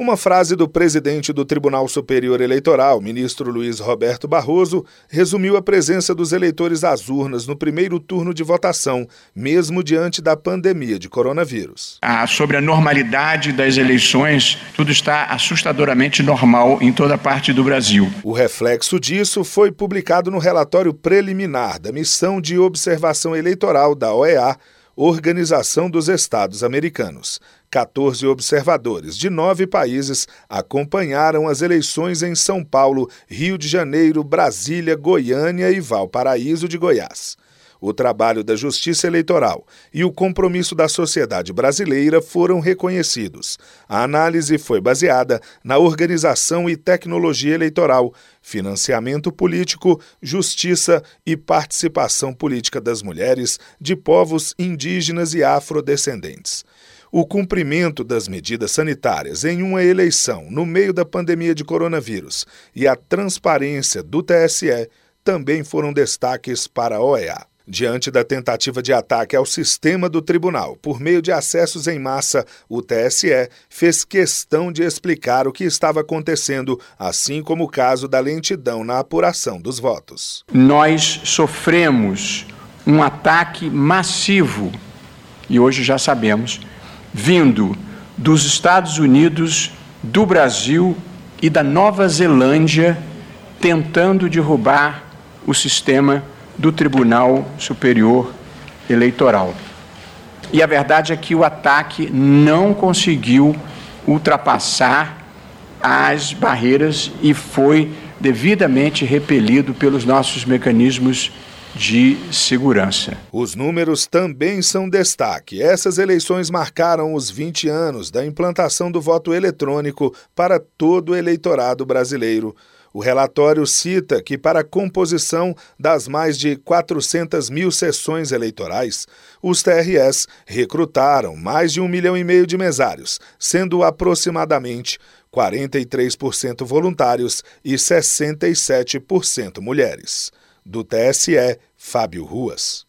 Uma frase do presidente do Tribunal Superior Eleitoral, ministro Luiz Roberto Barroso, resumiu a presença dos eleitores às urnas no primeiro turno de votação, mesmo diante da pandemia de coronavírus. Ah, sobre a normalidade das eleições, tudo está assustadoramente normal em toda parte do Brasil. O reflexo disso foi publicado no relatório preliminar da Missão de Observação Eleitoral da OEA Organização dos Estados Americanos. 14 observadores de nove países acompanharam as eleições em São Paulo, Rio de Janeiro, Brasília, Goiânia e Valparaíso de Goiás o trabalho da Justiça Eleitoral e o compromisso da sociedade brasileira foram reconhecidos. A análise foi baseada na organização e tecnologia eleitoral, financiamento político, justiça e participação política das mulheres, de povos indígenas e afrodescendentes o cumprimento das medidas sanitárias em uma eleição no meio da pandemia de coronavírus e a transparência do TSE também foram destaques para a OEA. Diante da tentativa de ataque ao sistema do tribunal por meio de acessos em massa, o TSE fez questão de explicar o que estava acontecendo, assim como o caso da lentidão na apuração dos votos. Nós sofremos um ataque massivo, e hoje já sabemos, vindo dos Estados Unidos, do Brasil e da Nova Zelândia, tentando derrubar o sistema do Tribunal Superior Eleitoral. E a verdade é que o ataque não conseguiu ultrapassar as barreiras e foi devidamente repelido pelos nossos mecanismos de segurança. Os números também são destaque. Essas eleições marcaram os 20 anos da implantação do voto eletrônico para todo o eleitorado brasileiro. O relatório cita que, para a composição das mais de 400 mil sessões eleitorais, os TRS recrutaram mais de um milhão e meio de mesários, sendo aproximadamente 43% voluntários e 67% mulheres. Do TSE, Fábio Ruas.